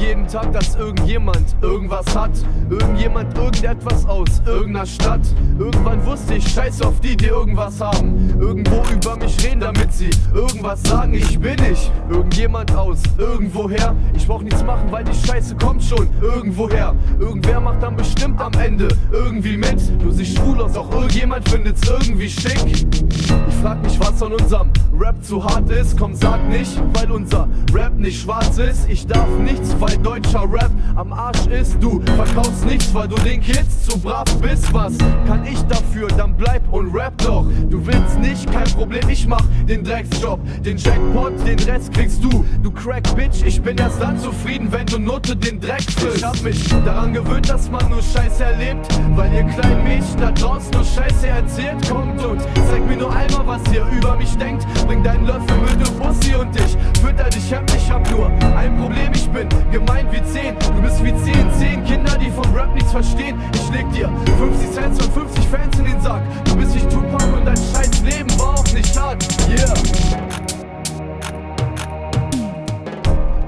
jeden Tag, dass irgendjemand irgendwas hat. Irgendjemand irgendetwas aus irgendeiner Stadt. Irgendwann wusste ich, scheiß auf die, die irgendwas haben. Irgendwo über mich reden, damit sie irgendwas sagen. Ich bin ich. Irgendjemand aus irgendwoher. Ich brauch nichts machen, weil die Scheiße kommt schon irgendwoher. Irgendwer macht dann bestimmt am Ende irgendwie mit. Du siehst schwul aus, auch irgendjemand findet's irgendwie schick. Ich frag mich, was an unserem Rap zu hart ist. Komm, sag nicht, weil unser Rap nicht schwarz ist. Ich darf nichts, weil deutscher Rap am Arsch ist. Du verkaufst nichts, weil du den Kids zu brav bist. Was kann ich dafür? Dann bleib und rap doch. Du willst nicht, kein Problem, ich mach den Drecksjob. Den Jackpot, den Rest kriegst du. Du Crack Bitch, ich bin erst dann zufrieden, wenn du Note den Dreck frisst. Ich hab mich daran gewöhnt, dass man nur Scheiße erlebt. Weil ihr kleinen Mädchen da draußen nur Scheiße erzählt. Kommt und zeig mir nur einmal, was ihr über mich denkt. Bring deinen Löffel mit, du Pussy und ich fütter dich hemd. Ich hab nur ein Problem, gemein wie 10. Du bist wie 10, 10 Kinder, die vom Rap nichts verstehen. Ich leg dir 50 Cent und 50 Fans in den Sack. Du bist nicht Tupac und dein scheiß Leben war auch nicht hart. Yeah.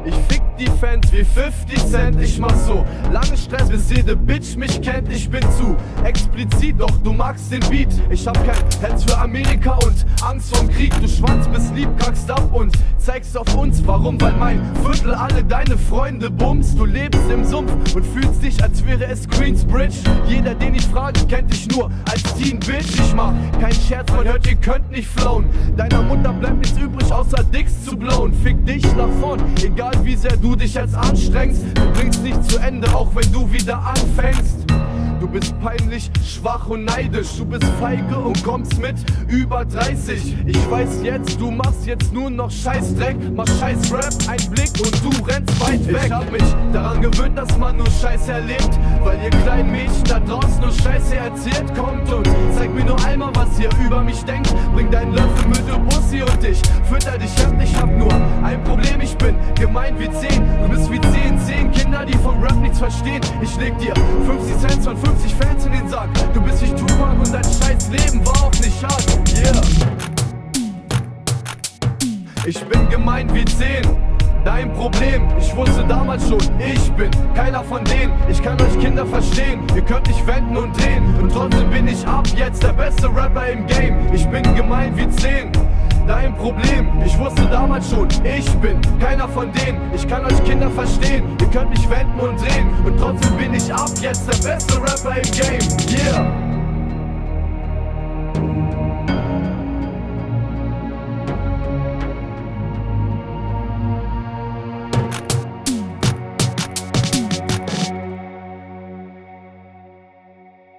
Ich fick die Fans wie 50 Cent, ich mach so lange Stress, bis jede Bitch mich kennt. Ich bin zu explizit, doch du magst den Beat. Ich hab kein Herz für Amerika und Angst vorm Krieg. Du Schwanz bist lieb, kackst ab und zeigst auf uns. Warum? Weil mein Viertel alle deine Freunde bumst. Du lebst im Sumpf und fühlst dich, als wäre es Queensbridge. Jeder, den ich frage, kennt dich nur als Teen Bitch. Ich mach kein Scherz, man hört, ihr könnt nicht flown. Deiner Mutter bleibt nichts übrig, außer Dicks zu blowen. Fick dich nach vorn, egal wie sehr du dich jetzt anstrengst. Du bringst nicht zu Ende, auch wenn du wieder anfängst. Du bist peinlich, schwach und neidisch. Du bist feige und kommst mit über 30. Ich weiß jetzt, du machst jetzt nur noch Scheißdreck. Mach Scheiß Rap, ein Blick und du rennst weit weg. Ich hab mich daran gewöhnt, dass man nur Scheiße erlebt. Weil ihr kleinen Mädchen da draußen nur Scheiße erzählt. Kommt und zeig mir nur einmal, was ihr über mich denkt. Bring deinen Löffel mit, du Pussy und ich fütter dich hemd. Ich hab nur ein Problem, ich bin gemeint wie 10. Du bist wie 10, 10 Kinder, die vom Rap verstehen. Ich leg dir 50 Cent von 50 Fans in den Sack. Du bist nicht Tupac und dein scheiß Leben war auch nicht hart. Yeah. Ich bin gemein wie 10. Dein Problem, ich wusste damals schon, ich bin keiner von denen. Ich kann euch Kinder verstehen, ihr könnt nicht wenden und drehen. Und trotzdem bin ich ab jetzt der beste Rapper im Game. Ich bin gemein wie 10 dein Problem. Ich wusste damals schon, ich bin keiner von denen. Ich kann euch Kinder verstehen, ihr könnt mich wenden und drehen. Und trotzdem bin ich ab jetzt der beste Rapper im Game.